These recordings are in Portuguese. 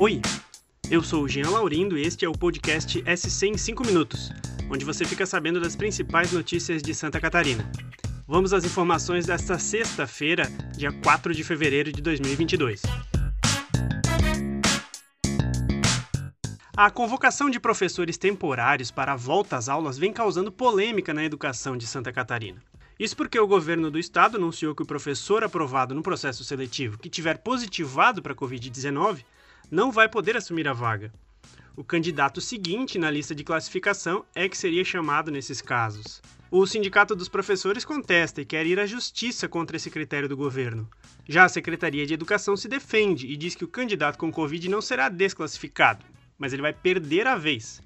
Oi, eu sou o Jean Laurindo e este é o podcast SC em 5 minutos, onde você fica sabendo das principais notícias de Santa Catarina. Vamos às informações desta sexta-feira, dia 4 de fevereiro de 2022. A convocação de professores temporários para a volta às aulas vem causando polêmica na educação de Santa Catarina. Isso porque o governo do estado anunciou que o professor aprovado no processo seletivo que tiver positivado para a Covid-19 não vai poder assumir a vaga. O candidato seguinte na lista de classificação é que seria chamado nesses casos. O Sindicato dos Professores contesta e quer ir à justiça contra esse critério do governo. Já a Secretaria de Educação se defende e diz que o candidato com Covid não será desclassificado, mas ele vai perder a vez.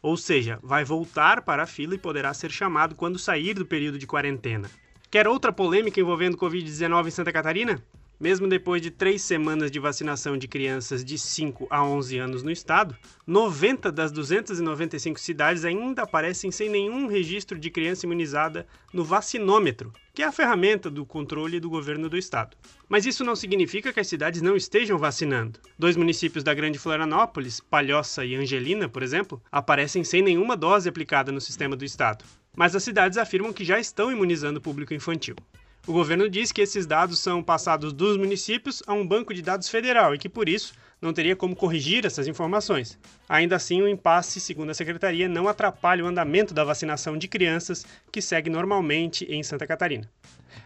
Ou seja, vai voltar para a fila e poderá ser chamado quando sair do período de quarentena. Quer outra polêmica envolvendo Covid-19 em Santa Catarina? Mesmo depois de três semanas de vacinação de crianças de 5 a 11 anos no estado, 90 das 295 cidades ainda aparecem sem nenhum registro de criança imunizada no vacinômetro, que é a ferramenta do controle do governo do estado. Mas isso não significa que as cidades não estejam vacinando. Dois municípios da Grande Florianópolis, Palhoça e Angelina, por exemplo, aparecem sem nenhuma dose aplicada no sistema do estado. Mas as cidades afirmam que já estão imunizando o público infantil. O governo diz que esses dados são passados dos municípios a um banco de dados federal e que, por isso, não teria como corrigir essas informações. Ainda assim, o impasse, segundo a secretaria, não atrapalha o andamento da vacinação de crianças, que segue normalmente em Santa Catarina.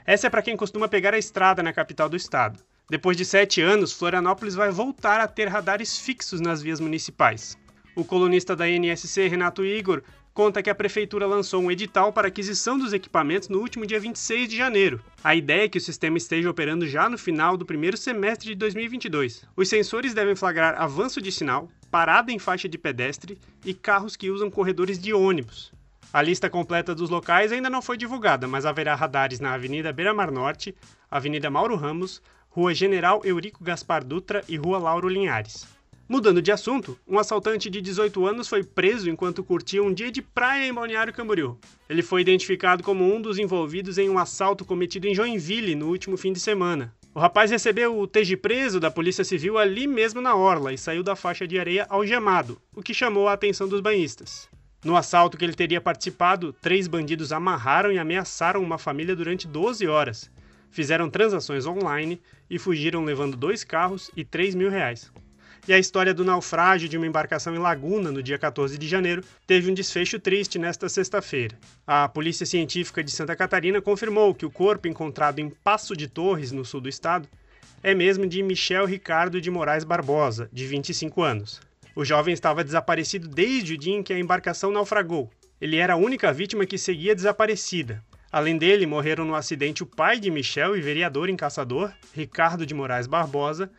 Essa é para quem costuma pegar a estrada na capital do estado. Depois de sete anos, Florianópolis vai voltar a ter radares fixos nas vias municipais. O colunista da NSC, Renato Igor, conta que a prefeitura lançou um edital para aquisição dos equipamentos no último dia 26 de janeiro. A ideia é que o sistema esteja operando já no final do primeiro semestre de 2022. Os sensores devem flagrar avanço de sinal, parada em faixa de pedestre e carros que usam corredores de ônibus. A lista completa dos locais ainda não foi divulgada, mas haverá radares na Avenida Beira Mar Norte, Avenida Mauro Ramos, Rua General Eurico Gaspar Dutra e Rua Lauro Linhares. Mudando de assunto, um assaltante de 18 anos foi preso enquanto curtia um dia de praia em Balneário Camboriú. Ele foi identificado como um dos envolvidos em um assalto cometido em Joinville no último fim de semana. O rapaz recebeu o TG preso da Polícia Civil ali mesmo na orla e saiu da faixa de areia algemado, o que chamou a atenção dos banhistas. No assalto que ele teria participado, três bandidos amarraram e ameaçaram uma família durante 12 horas. Fizeram transações online e fugiram levando dois carros e 3 mil reais e a história do naufrágio de uma embarcação em Laguna no dia 14 de janeiro teve um desfecho triste nesta sexta-feira. A Polícia Científica de Santa Catarina confirmou que o corpo encontrado em Passo de Torres, no sul do estado, é mesmo de Michel Ricardo de Moraes Barbosa, de 25 anos. O jovem estava desaparecido desde o dia em que a embarcação naufragou. Ele era a única vítima que seguia desaparecida. Além dele, morreram no acidente o pai de Michel e vereador em Caçador, Ricardo de Moraes Barbosa,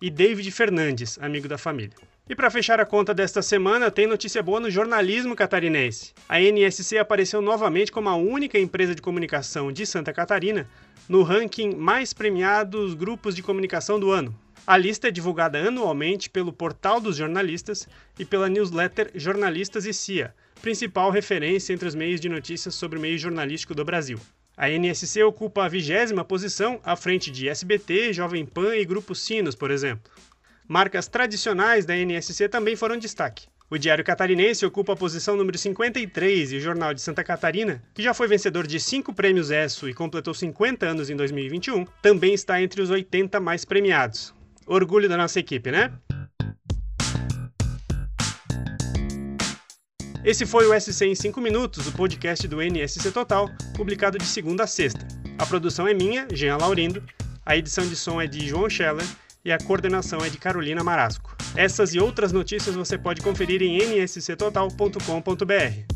e David Fernandes, amigo da família. E para fechar a conta desta semana, tem notícia boa no jornalismo catarinense. A NSC apareceu novamente como a única empresa de comunicação de Santa Catarina no ranking mais premiados grupos de comunicação do ano. A lista é divulgada anualmente pelo Portal dos Jornalistas e pela newsletter Jornalistas e CIA, principal referência entre os meios de notícias sobre o meio jornalístico do Brasil. A NSC ocupa a vigésima posição à frente de SBT, Jovem Pan e Grupo Sinos, por exemplo. Marcas tradicionais da NSC também foram destaque. O Diário Catarinense ocupa a posição número 53 e o Jornal de Santa Catarina, que já foi vencedor de cinco prêmios ESSO e completou 50 anos em 2021, também está entre os 80 mais premiados. Orgulho da nossa equipe, né? Esse foi o SC em 5 minutos, o podcast do NSC Total, publicado de segunda a sexta. A produção é minha, Jean Laurindo, a edição de som é de João Scheller e a coordenação é de Carolina Marasco. Essas e outras notícias você pode conferir em nsctotal.com.br.